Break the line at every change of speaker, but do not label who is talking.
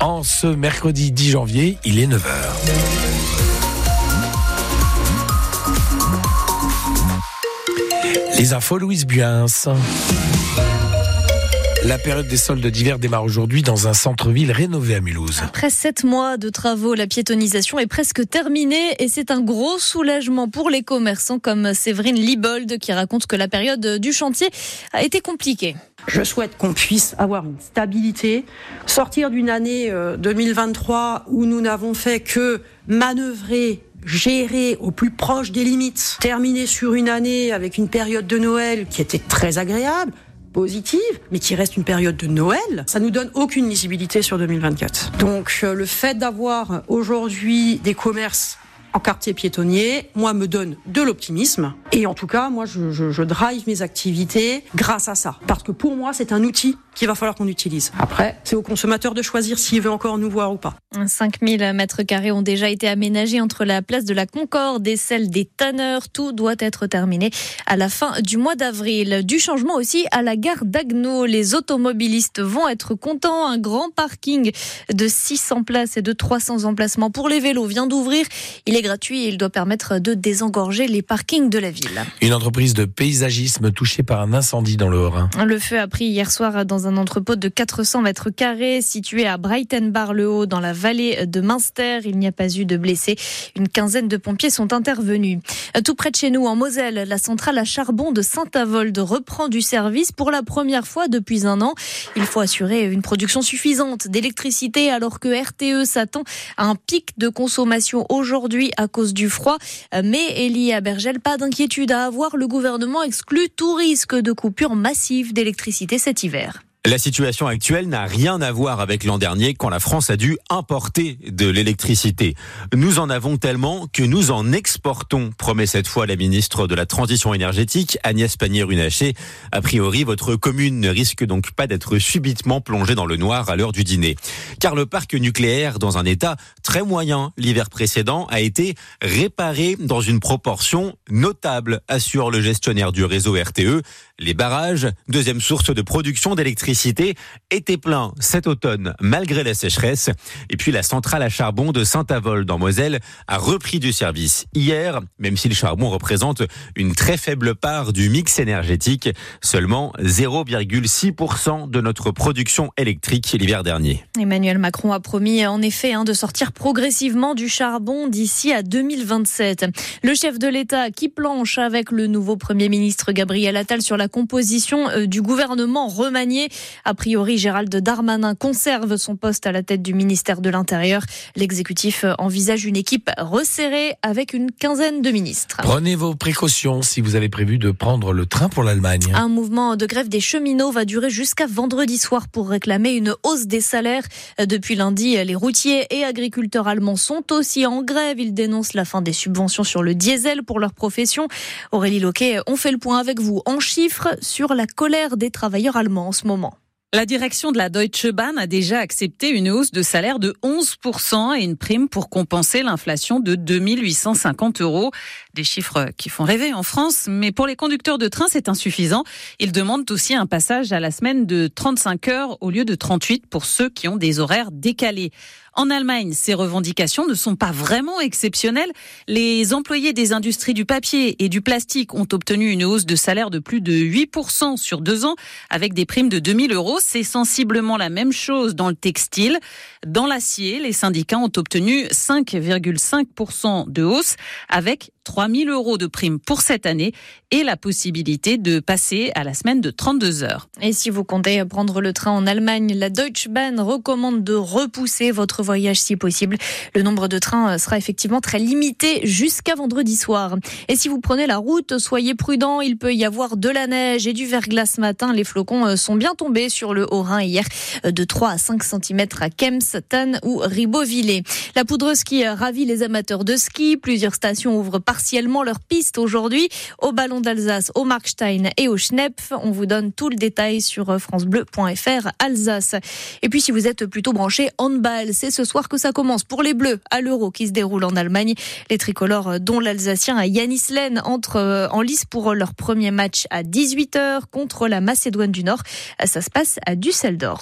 En ce mercredi 10 janvier, il est 9h. Les infos Louise Buins. La période des soldes d'hiver démarre aujourd'hui dans un centre-ville rénové à Mulhouse.
Après sept mois de travaux, la piétonisation est presque terminée et c'est un gros soulagement pour les commerçants comme Séverine Liebold qui raconte que la période du chantier a été compliquée.
Je souhaite qu'on puisse avoir une stabilité, sortir d'une année 2023 où nous n'avons fait que manœuvrer gérer au plus proche des limites, terminer sur une année avec une période de Noël qui était très agréable, positive, mais qui reste une période de Noël, ça nous donne aucune lisibilité sur 2024. Donc le fait d'avoir aujourd'hui des commerces en quartier piétonnier, moi, me donne de l'optimisme. Et en tout cas, moi, je, drive mes activités grâce à ça. Parce que pour moi, c'est un outil qu'il va falloir qu'on utilise. Après, c'est au consommateur de choisir s'il veut encore nous voir ou pas.
5000 mètres carrés ont déjà été aménagés entre la place de la Concorde et celle des Tanneurs. Tout doit être terminé à la fin du mois d'avril. Du changement aussi à la gare d'Agno. Les automobilistes vont être contents. Un grand parking de 600 places et de 300 emplacements pour les vélos vient d'ouvrir. Il est gratuit et il doit permettre de désengorger les parkings de la ville.
Une entreprise de paysagisme touchée par un incendie dans le Haut-Rhin.
Le feu a pris hier soir dans un entrepôt de 400 mètres carrés situé à Breitenbar-le-Haut dans la vallée de Münster. Il n'y a pas eu de blessés. Une quinzaine de pompiers sont intervenus. Tout près de chez nous, en Moselle, la centrale à charbon de Saint-Avold reprend du service pour la première fois depuis un an. Il faut assurer une production suffisante d'électricité alors que RTE s'attend à un pic de consommation aujourd'hui à cause du froid. Mais Elie Abergel, pas d'inquiétude à avoir. Le gouvernement exclut tout risque de coupure massive d'électricité cet hiver.
La situation actuelle n'a rien à voir avec l'an dernier quand la France a dû importer de l'électricité. Nous en avons tellement que nous en exportons, promet cette fois la ministre de la Transition énergétique, Agnès Pannier-Runacher. A priori, votre commune ne risque donc pas d'être subitement plongée dans le noir à l'heure du dîner. Car le parc nucléaire, dans un état très moyen l'hiver précédent, a été réparé dans une proportion notable, assure le gestionnaire du réseau RTE. Les barrages, deuxième source de production d'électricité, étaient pleins cet automne malgré la sécheresse. Et puis la centrale à charbon de Saint-Avold en Moselle a repris du service hier, même si le charbon représente une très faible part du mix énergétique, seulement 0,6% de notre production électrique l'hiver dernier.
Emmanuel Macron a promis en effet hein, de sortir progressivement du charbon d'ici à 2027. Le chef de l'État qui planche avec le nouveau Premier ministre Gabriel Attal sur la composition euh, du gouvernement remanié. A priori, Gérald Darmanin conserve son poste à la tête du ministère de l'Intérieur. L'exécutif euh, envisage une équipe resserrée avec une quinzaine de ministres.
Prenez vos précautions si vous avez prévu de prendre le train pour l'Allemagne.
Un mouvement de grève des cheminots va durer jusqu'à vendredi soir pour réclamer une hausse des salaires. Depuis lundi, les routiers et agriculteurs allemands sont aussi en grève. Ils dénoncent la fin des subventions sur le diesel pour leur profession. Aurélie Loquet, on fait le point avec vous en chiffres sur la colère des travailleurs allemands en ce moment.
La direction de la Deutsche Bahn a déjà accepté une hausse de salaire de 11% et une prime pour compenser l'inflation de 2850 euros. Des chiffres qui font rêver en France, mais pour les conducteurs de train, c'est insuffisant. Ils demandent aussi un passage à la semaine de 35 heures au lieu de 38 pour ceux qui ont des horaires décalés. En Allemagne, ces revendications ne sont pas vraiment exceptionnelles. Les employés des industries du papier et du plastique ont obtenu une hausse de salaire de plus de 8% sur deux ans, avec des primes de 2000 euros. C'est sensiblement la même chose dans le textile. Dans l'acier, les syndicats ont obtenu 5,5% de hausse, avec 3000 euros de primes pour cette année et la possibilité de passer à la semaine de 32 heures.
Et si vous comptez prendre le train en Allemagne, la Deutsche Bahn recommande de repousser votre voyage si possible. Le nombre de trains sera effectivement très limité jusqu'à vendredi soir. Et si vous prenez la route, soyez prudent, il peut y avoir de la neige et du verglas ce matin. Les flocons sont bien tombés sur le Haut-Rhin hier de 3 à 5 cm à Kems, Tannes ou Ribeauvillé. La poudreuse qui ravit les amateurs de ski, plusieurs stations ouvrent par partiellement leur piste aujourd'hui au Ballon d'Alsace, au Markstein et au Schnepf. On vous donne tout le détail sur francebleu.fr Alsace. Et puis si vous êtes plutôt branché handball, c'est ce soir que ça commence pour les Bleus à l'Euro qui se déroule en Allemagne. Les tricolores dont l'Alsacien Yanis Len entrent en lice pour leur premier match à 18h contre la Macédoine du Nord. Ça se passe à Düsseldorf.